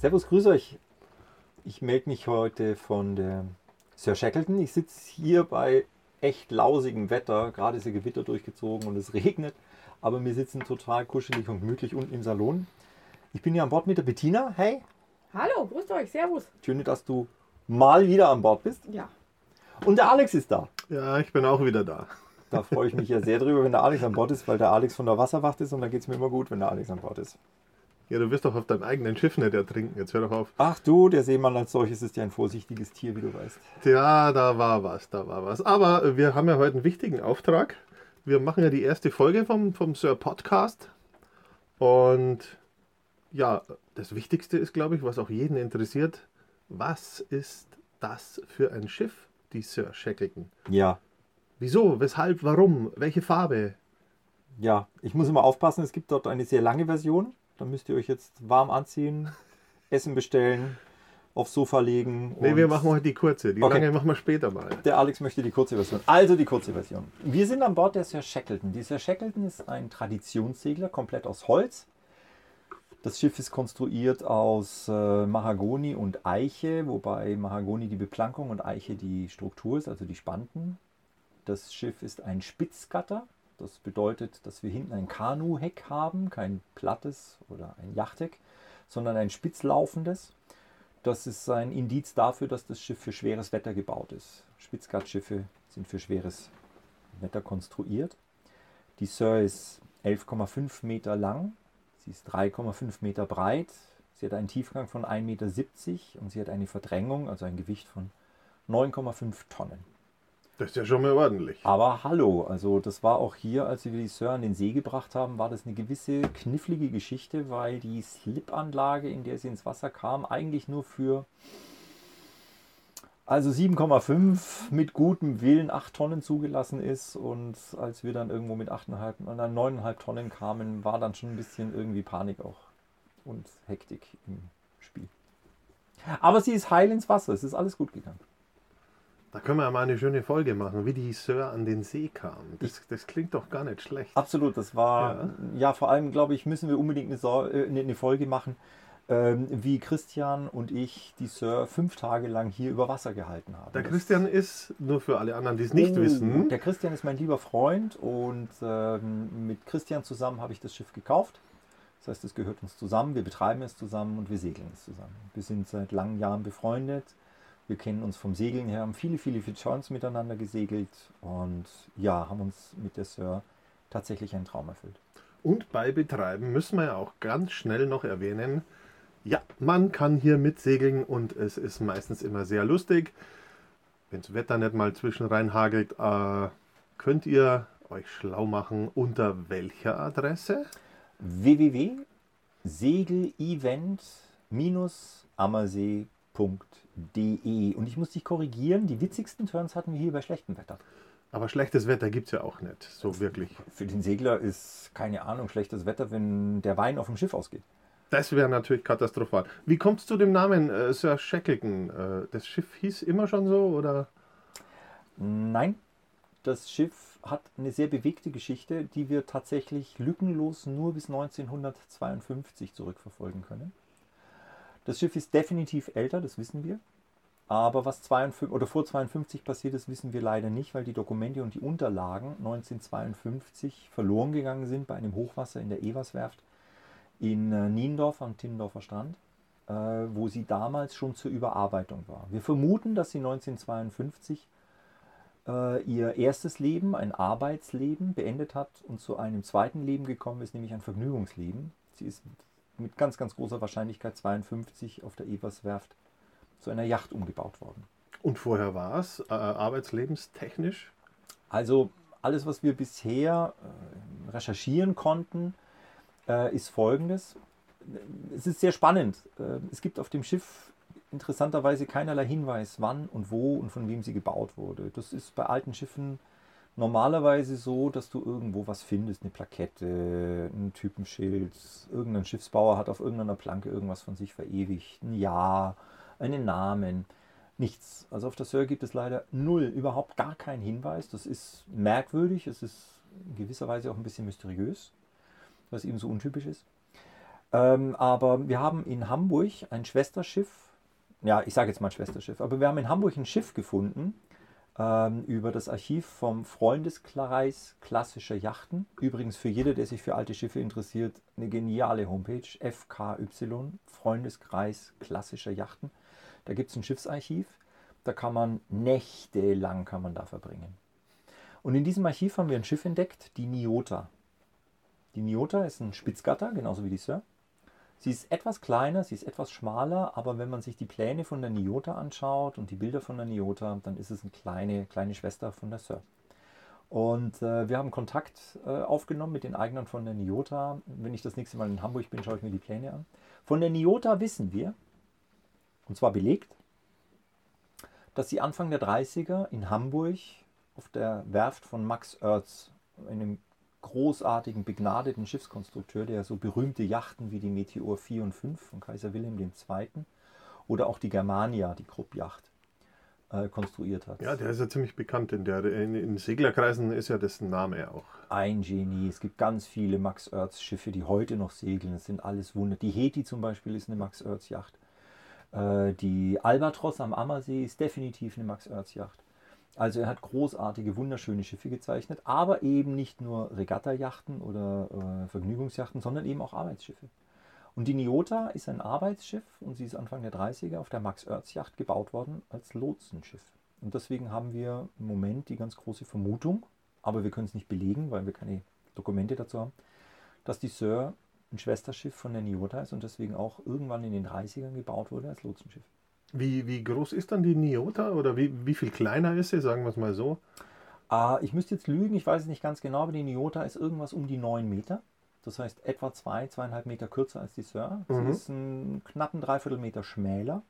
Servus, grüß euch. Ich melde mich heute von der Sir Shackleton. Ich sitze hier bei echt lausigem Wetter. Gerade ist ein Gewitter durchgezogen und es regnet. Aber wir sitzen total kuschelig und gemütlich unten im Salon. Ich bin hier an Bord mit der Bettina. Hey. Hallo, grüßt euch, servus. Schön, dass du mal wieder an Bord bist. Ja. Und der Alex ist da. Ja, ich bin auch wieder da. Da freue ich mich ja sehr drüber, wenn der Alex an Bord ist, weil der Alex von der Wasserwacht ist und da geht es mir immer gut, wenn der Alex an Bord ist. Ja, du wirst doch auf deinem eigenen Schiff nicht ertrinken. Jetzt hör doch auf. Ach du, der Seemann als solches ist ja ein vorsichtiges Tier, wie du weißt. Ja, da war was, da war was. Aber wir haben ja heute einen wichtigen Auftrag. Wir machen ja die erste Folge vom, vom Sir Podcast. Und ja, das Wichtigste ist, glaube ich, was auch jeden interessiert. Was ist das für ein Schiff, die Sir Shackleton? Ja, Wieso, weshalb, warum, welche Farbe? Ja, ich muss immer aufpassen, es gibt dort eine sehr lange Version. Da müsst ihr euch jetzt warm anziehen, Essen bestellen, aufs Sofa legen. Und wir machen heute die kurze. Die Okay. lange machen wir später mal. Der Alex möchte die kurze Version. Also die kurze Version. Wir sind an Bord der Sir Shackleton. Die Sir Shackleton ist ein Traditionssegler, komplett aus Holz. Das Schiff ist konstruiert aus äh, Mahagoni und Eiche, wobei Mahagoni die Beplankung und Eiche die Struktur ist, also die Spanten. Das Schiff ist ein Spitzgatter. Das bedeutet, dass wir hinten ein Kanuheck haben, kein plattes oder ein Yachtheck, sondern ein spitzlaufendes. Das ist ein Indiz dafür, dass das Schiff für schweres Wetter gebaut ist. Spitzgatschiffe sind für schweres Wetter konstruiert. Die Sir ist 11,5 Meter lang, sie ist 3,5 Meter breit, sie hat einen Tiefgang von 1,70 Meter und sie hat eine Verdrängung, also ein Gewicht von 9,5 Tonnen. Das ist ja schon mal ordentlich. Aber hallo, also das war auch hier, als wir die Sir an den See gebracht haben, war das eine gewisse knifflige Geschichte, weil die Slipanlage, in der sie ins Wasser kam, eigentlich nur für also 7,5 mit gutem Willen 8 Tonnen zugelassen ist und als wir dann irgendwo mit 8,5 und dann 9,5 Tonnen kamen, war dann schon ein bisschen irgendwie Panik auch und Hektik im Spiel. Aber sie ist heil ins Wasser, es ist alles gut gegangen. Da können wir ja mal eine schöne Folge machen, wie die Sir an den See kam. Das, das klingt doch gar nicht schlecht. Absolut, das war, ja, Ja. vor allem, glaube ich, müssen wir unbedingt eine, Sau- äh, eine eine Folge machen, ähm, wie Christian und ich die Sir fünf Tage lang hier über Wasser gehalten haben. Der Das- Christian ist, nur für alle anderen, die es nicht Oh, wissen, Der Christian ist mein lieber Freund und ähm, mit Christian zusammen habe ich das Schiff gekauft. Das heißt, es gehört uns zusammen, wir betreiben es zusammen und wir segeln es zusammen. Wir sind seit langen Jahren befreundet. Wir kennen uns vom Segeln her, haben viele, viele Fitzgeralds miteinander gesegelt und ja, haben uns mit der Sir tatsächlich einen Traum erfüllt. und bei Betreiben müssen wir ja auch ganz schnell noch erwähnen, ja, man kann hier mitsegeln und es ist meistens immer sehr lustig. Wenn das Wetter nicht mal zwischen rein hagelt, äh, könnt ihr euch schlau machen unter welcher Adresse? www.segel-ammersee.de und ich muss dich korrigieren, die witzigsten Turns hatten wir hier bei schlechtem Wetter. Aber schlechtes Wetter gibt es ja auch nicht, so wirklich. Für den Segler ist keine Ahnung schlechtes Wetter, wenn der Wein auf dem Schiff ausgeht. Das wäre natürlich katastrophal. Wie kommt es zu dem Namen äh, Sir Shackleton? Äh, das Schiff hieß immer schon so oder? Nein, das Schiff hat eine sehr bewegte Geschichte, die wir tatsächlich lückenlos nur bis 1952 zurückverfolgen können. Das Schiff ist definitiv älter, das wissen wir. Aber was 52, oder vor 52 passiert ist, wissen wir leider nicht, weil die Dokumente und die Unterlagen 1952 verloren gegangen sind bei einem Hochwasser in der Everswerft in äh, Niendorf am Timmendorfer Strand, äh, wo sie damals schon zur Überarbeitung war. Wir vermuten, dass sie 1952 äh, ihr erstes Leben, ein Arbeitsleben, beendet hat und zu einem zweiten Leben gekommen ist, nämlich ein Vergnügungsleben. Sie ist mit ganz, ganz großer Wahrscheinlichkeit 52 auf der Everswerft zu einer Yacht umgebaut worden. Und vorher war es äh, arbeitslebenstechnisch? Also alles, was wir bisher äh, recherchieren konnten, äh, ist folgendes. es ist sehr spannend. Äh, es gibt auf dem Schiff interessanterweise keinerlei Hinweis, wann und wo und von wem sie gebaut wurde. Das ist bei alten Schiffen normalerweise so, dass du irgendwo was findest, eine Plakette, ein Typenschild, irgendein Schiffsbauer hat auf irgendeiner Planke irgendwas von sich verewigt, ein Jahr, einen Namen, nichts. Also auf der Sir gibt es leider null, überhaupt gar keinen Hinweis. Das ist merkwürdig, es ist in gewisser Weise auch ein bisschen mysteriös, was eben so untypisch ist. Ähm, aber wir haben in Hamburg ein Schwesterschiff, ja, ich sage jetzt mal Schwesterschiff, aber wir haben in Hamburg ein Schiff gefunden, ähm, über das Archiv vom Freundeskreis klassischer Yachten. Übrigens für jeder, der sich für alte Schiffe interessiert, eine geniale Homepage, FKY, Freundeskreis klassischer Yachten. Da gibt es ein Schiffsarchiv, da kann man nächtelang kann man da verbringen. Und in diesem Archiv haben wir ein Schiff entdeckt, die Niota. Die Niota ist ein Spitzgatter, genauso wie die Sir. Sie ist etwas kleiner, sie ist etwas schmaler, aber wenn man sich die Pläne von der Niota anschaut und die Bilder von der Niota, dann ist es eine kleine, kleine Schwester von der Sir. Und äh, wir haben Kontakt äh, aufgenommen mit den Eignern von der Niota. Wenn ich das nächste Mal in Hamburg bin, schaue ich mir die Pläne an. Von der Niota wissen wir, und zwar belegt, dass sie Anfang der 30er in Hamburg auf der Werft von Max Oertz, einem großartigen, begnadeten Schiffskonstrukteur, der so berühmte Yachten wie die Meteor 4 und 5 von Kaiser Wilhelm II. oder auch die Germania, die Krupp-Yacht, äh, konstruiert hat. Ja, der ist ja ziemlich bekannt. In, der, in, in Seglerkreisen ist ja dessen Name auch. Ein Genie. Es gibt ganz viele Max Oertz Schiffe, die heute noch segeln. Das sind alles Wunder. Die Heti zum Beispiel ist eine Max Oertz Yacht. Äh, die Albatros am Ammersee ist definitiv eine Max Oertz Yacht. Also er hat großartige, wunderschöne Schiffe gezeichnet, aber eben nicht nur Regattajachten oder äh, Vergnügungsjachten, sondern eben auch Arbeitsschiffe. Und die Niota ist ein Arbeitsschiff und sie ist Anfang der 30er auf der Max-Oertz-Yacht gebaut worden als Lotsenschiff. Und deswegen haben wir im Moment die ganz große Vermutung, aber wir können es nicht belegen, weil wir keine Dokumente dazu haben, dass die Sir ein Schwesterschiff von der Niota ist und deswegen auch irgendwann in den 30ern gebaut wurde als Lotsenschiff. Wie, wie groß ist dann die Niota oder wie, wie viel kleiner ist sie, sagen wir es mal so? Ah, ich müsste jetzt lügen, ich weiß es nicht ganz genau, aber die Niota ist irgendwas um die 9 Meter. Das heißt etwa 2, zwei, 2,5 Meter kürzer als die Sir. Sie Mhm. ist einen knappen Dreiviertel Meter schmäler.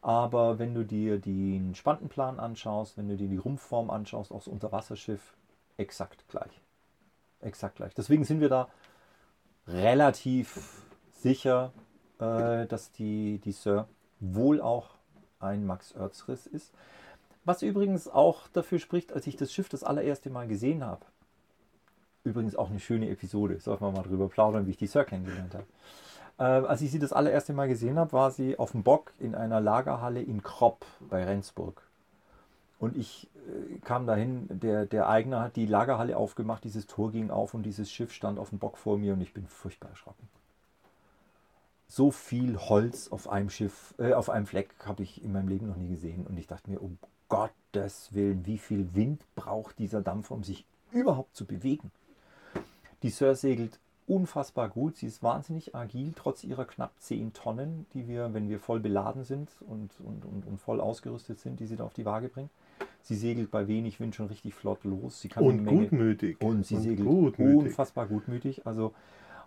Aber wenn du dir den Spantenplan anschaust, wenn du dir die Rumpfform anschaust, auch das Unterwasserschiff, exakt gleich. Exakt gleich. Deswegen sind wir da relativ sicher, äh, dass die, die Sir wohl auch ein Max Oertz Riss ist. Was übrigens auch dafür spricht, als ich das Schiff das allererste Mal gesehen habe. Übrigens auch eine schöne Episode, sollten wir mal drüber plaudern, wie ich die Sir kennengelernt habe. Äh, als ich sie das allererste Mal gesehen habe, war sie auf dem Bock in einer Lagerhalle in Kropp bei Rendsburg. Und ich äh, kam dahin, der, der Eigner hat die Lagerhalle aufgemacht, dieses Tor ging auf und dieses Schiff stand auf dem Bock vor mir und ich bin furchtbar erschrocken. So viel Holz auf einem Schiff, äh, auf einem Fleck habe ich in meinem Leben noch nie gesehen. Und ich dachte mir, um Gottes Willen, wie viel Wind braucht dieser Dampfer, um sich überhaupt zu bewegen? Die Sir segelt unfassbar gut. Sie ist wahnsinnig agil, trotz ihrer knapp 10 Tonnen, die wir, wenn wir voll beladen sind und, und, und, und voll ausgerüstet sind, die sie da auf die Waage bringt. Sie segelt bei wenig Wind schon richtig flott los. Sie kann Und eine Menge, gutmütig. und sie segelt gutmütig. unfassbar gutmütig. Also,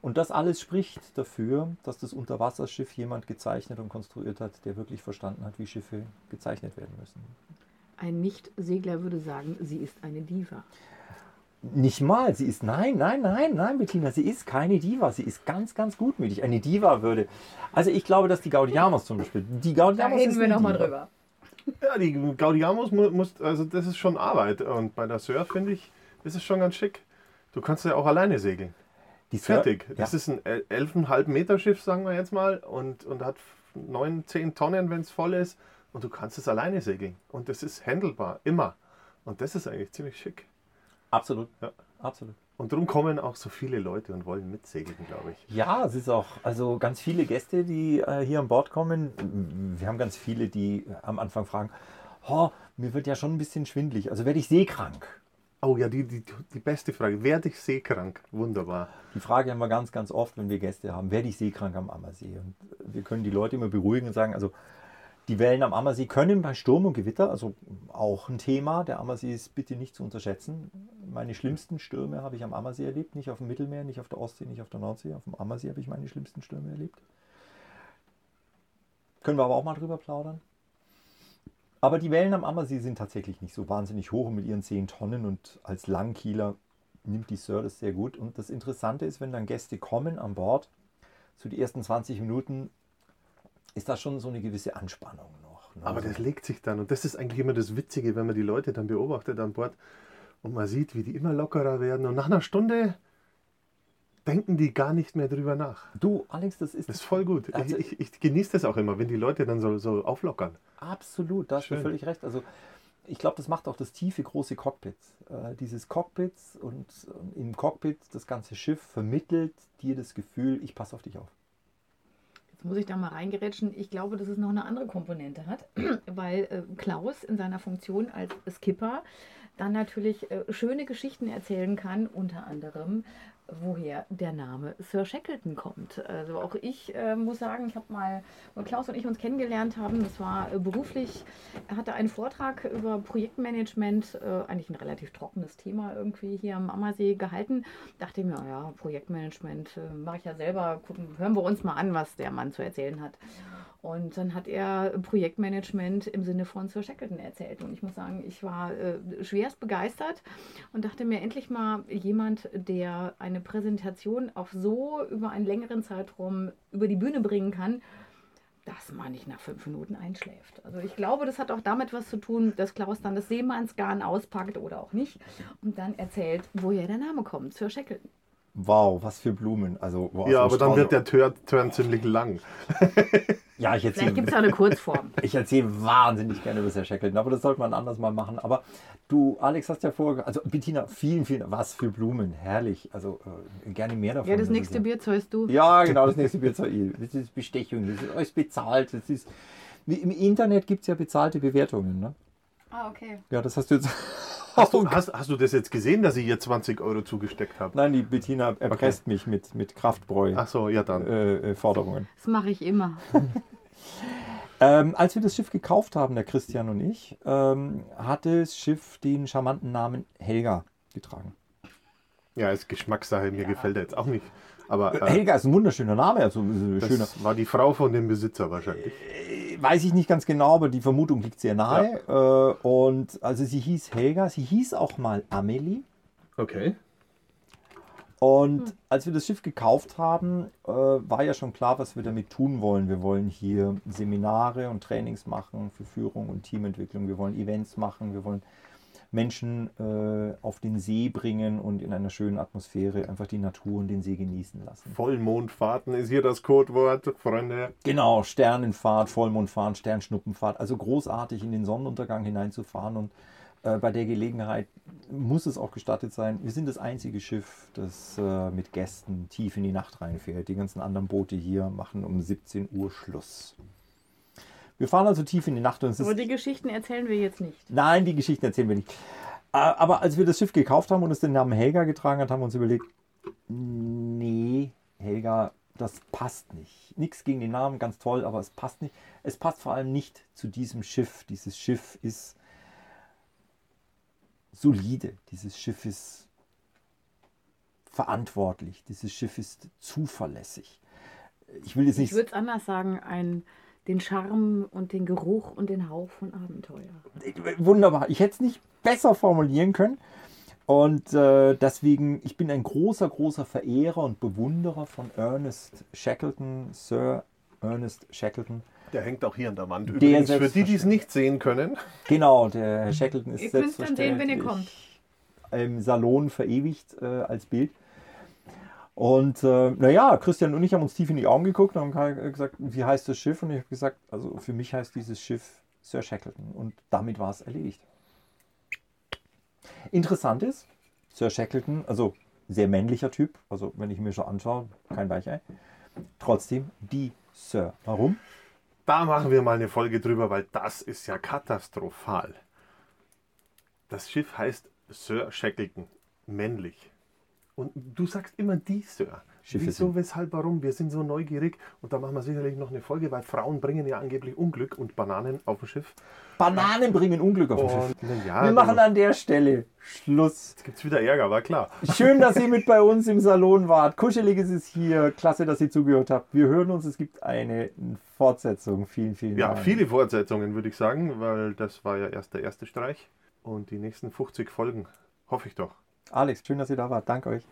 und das alles spricht dafür, dass das Unterwasserschiff jemand gezeichnet und konstruiert hat, der wirklich verstanden hat, wie Schiffe gezeichnet werden müssen. Ein Nicht-Segler würde sagen, sie ist eine Diva. Nicht mal, sie ist, nein, nein, nein, nein, Bettina, sie ist keine Diva, sie ist ganz, ganz gutmütig. Eine Diva würde, also ich glaube, dass die Gaudiamos zum Beispiel, die Da Gaudiamos reden ist wir nochmal drüber. Ja, die Gaudiamos mu- muss, also das ist schon Arbeit. Und bei der Sir finde ich, das ist schon ganz schick. Du kannst ja auch alleine segeln. Fertig. Ja. Das ist ein el- 11,5 Meter Schiff, sagen wir jetzt mal, und, und hat 9, 10 Tonnen, wenn es voll ist. Und du kannst es alleine segeln. Und das ist handelbar, immer. Und das ist eigentlich ziemlich schick. Absolut, Ja. absolut. Und darum kommen auch so viele Leute und wollen mitsegeln, glaube ich. Ja, es ist auch, also ganz viele Gäste, die äh, hier an Bord kommen. Wir haben ganz viele, die am Anfang fragen, oh, mir wird ja schon ein bisschen schwindlig, also werde ich seekrank? Oh ja, die, die, die beste Frage. Werde ich seekrank? Wunderbar. Die Frage haben wir ganz, ganz oft, wenn wir Gäste haben, werde ich seekrank am Ammersee? Und wir können die Leute immer beruhigen und sagen, also Die Wellen am Ammersee können bei Sturm und Gewitter, also auch ein Thema, der Ammersee ist bitte nicht zu unterschätzen. Meine schlimmsten Stürme habe ich am Ammersee erlebt, nicht auf dem Mittelmeer, nicht auf der Ostsee, nicht auf der Nordsee. Auf dem Ammersee habe ich meine schlimmsten Stürme erlebt. Können wir aber auch mal drüber plaudern. Aber die Wellen am Ammersee sind tatsächlich nicht so wahnsinnig hoch mit ihren 10 Tonnen und als Langkieler nimmt die Sir das sehr gut. Und das Interessante ist, wenn dann Gäste kommen an Bord, zu die ersten 20 Minuten ist da schon so eine gewisse Anspannung noch. Ne? Aber das legt sich dann. Und das ist eigentlich immer das Witzige, wenn man die Leute dann beobachtet an Bord und man sieht, wie die immer lockerer werden. Und nach einer Stunde denken die gar nicht mehr drüber nach. Du, Alex, das ist, Das ist voll gut. Also- ich, ich, ich genieße das auch immer, wenn die Leute dann so, so auflockern. absolut, da hast du völlig recht. Also ich glaube, das macht auch das tiefe, große Cockpit. Äh, dieses Cockpit und äh, im Cockpit das ganze Schiff vermittelt dir das Gefühl, ich passe auf dich auf. Jetzt muss ich da mal reingerätschen. Ich glaube, dass es noch eine andere Komponente hat, weil äh, Klaus in seiner Funktion als Skipper dann natürlich äh, schöne Geschichten erzählen kann, unter anderem, woher der Name Sir Shackleton kommt. Also auch ich äh, muss sagen, ich habe mal, wo Klaus und ich uns kennengelernt haben, das war äh, beruflich, er hatte einen Vortrag über Projektmanagement, äh, eigentlich ein relativ trockenes Thema irgendwie hier am Ammersee gehalten. Dachte mir, ja, Projektmanagement äh, mache ich ja selber, gucken, hören wir uns mal an, was der Mann zu erzählen hat. Und dann hat er Projektmanagement im Sinne von Sir Shackleton erzählt. Und ich muss sagen, ich war äh, schwerst begeistert und dachte mir endlich mal jemand, der eine Präsentation auch so über einen längeren Zeitraum über die Bühne bringen kann, dass man nicht nach fünf Minuten einschläft. Also ich glaube, das hat auch damit was zu tun, dass Klaus dann das Seemannsgarn auspackt oder auch nicht und dann erzählt, woher der Name kommt, Sir Shackleton. Wow, was für Blumen. Also, wow, ja, aber dann Strauß- wird der Turn, Turn ziemlich lang. Ja, ich Vielleicht erzähle gibt es ja eine Kurzform. ich erzähle wahnsinnig gerne über Sir Shackleton, aber das sollte man anders mal machen. Aber du, Alex, hast ja vorher, also Bettina, vielen, vielen, was für Blumen, herrlich. Also äh, gerne mehr davon. Ja, das nächste ja- Bier zahlst du. Ja, genau, das nächste Bier zur Ehe. Das ist Bestechung, das ist alles bezahlt. Das ist, wie Im Internet gibt es ja bezahlte Bewertungen. Ne? Ah, okay. Ja, das hast du jetzt. Hast du, hast, hast du das jetzt gesehen, dass ich ihr 20 Euro zugesteckt habe? Nein, die Bettina erpresst mich mit, mit Kraftbräu. Ach so, ja dann. Äh, äh, Forderungen. Das mache ich immer. Ähm, als wir das Schiff gekauft haben, der Christian und ich, ähm, hatte das Schiff den charmanten Namen Helga getragen. Ja, ist Geschmackssache, mir gefällt er jetzt auch nicht. Aber äh, Helga ist ein wunderschöner Name, also ein das schöner. war die Frau von dem Besitzer wahrscheinlich. Weiß ich nicht ganz genau, aber die Vermutung liegt sehr nahe. Äh, und also sie hieß Helga, sie hieß auch mal Amelie. Okay. Und als wir das Schiff gekauft haben, äh, war ja schon klar, was wir damit tun wollen. Wir wollen hier Seminare und Trainings machen für Führung und Teamentwicklung. Wir wollen Events machen. Wir wollen Menschen äh, auf den See bringen und in einer schönen Atmosphäre einfach die Natur und den See genießen lassen. Vollmondfahrten ist hier das Codewort, Freunde. Genau, Sternenfahrt, Vollmondfahren, Sternschnuppenfahrt. Also großartig in den Sonnenuntergang hineinzufahren und äh, bei der Gelegenheit muss es auch gestattet sein. Wir sind das einzige Schiff, das äh, mit Gästen tief in die Nacht reinfährt. Die ganzen anderen Boote hier machen um 17 Uhr Schluss. Wir fahren also tief in die Nacht und es Aber ist die Geschichten erzählen wir jetzt nicht. Nein, die Geschichten erzählen wir nicht. Äh, Aber als wir das Schiff gekauft haben und es den Namen Helga getragen hat, haben wir uns überlegt, nee, Helga, das passt nicht. Nichts gegen den Namen, ganz toll, aber es passt nicht. Es passt vor allem nicht zu diesem Schiff. Dieses Schiff ist solide. Dieses Schiff ist verantwortlich. Dieses Schiff ist zuverlässig. Ich will jetzt Ich nicht würde es anders sagen, ein, den Charme und den Geruch und den Hauch von Abenteuer. Wunderbar. Ich hätte es nicht besser formulieren können. Und äh, deswegen, ich bin ein großer, großer Verehrer und Bewunderer von Ernest Shackleton, Sir Ernest Shackleton. Der hängt auch hier an der Wand. Der Übrigens, für die, die es nicht sehen können. Genau, der Herr Shackleton ist Ihr dann sehen, wenn ihr selbstverständlich im Salon verewigt äh, als Bild. Und äh, naja, Christian und ich haben uns tief in die Augen geguckt und haben gesagt, wie heißt das Schiff? Und ich habe gesagt, also für mich heißt dieses Schiff Sir Shackleton. Und damit war es erledigt. Interessant ist, Sir Shackleton, also sehr männlicher Typ, also wenn ich mir schon anschaue, kein Weichei. Trotzdem die Sir. Warum? Da machen wir mal eine Folge drüber, weil das ist ja katastrophal. Das Schiff heißt Sir Shackleton, männlich. Und du sagst immer die Sir. Schiffe Wieso, sind. weshalb, warum? Wir sind so neugierig und da machen wir sicherlich noch eine Folge, weil Frauen bringen ja angeblich Unglück und Bananen auf dem Schiff. Bananen bringen Unglück auf dem Schiff. Ja, Wir machen an der Stelle Schluss. Jetzt gibt es wieder Ärger, war klar. Schön, dass ihr mit bei uns im Salon wart. Kuschelig ist es hier. Klasse, dass ihr zugehört habt. Wir hören uns. Es gibt eine Fortsetzung. Vielen, vielen Ja, Dank. viele Fortsetzungen würde ich sagen, weil das war ja erst der erste Streich. Und die nächsten 50 Folgen, hoffe ich doch. Alex, schön, dass ihr da wart. Danke euch.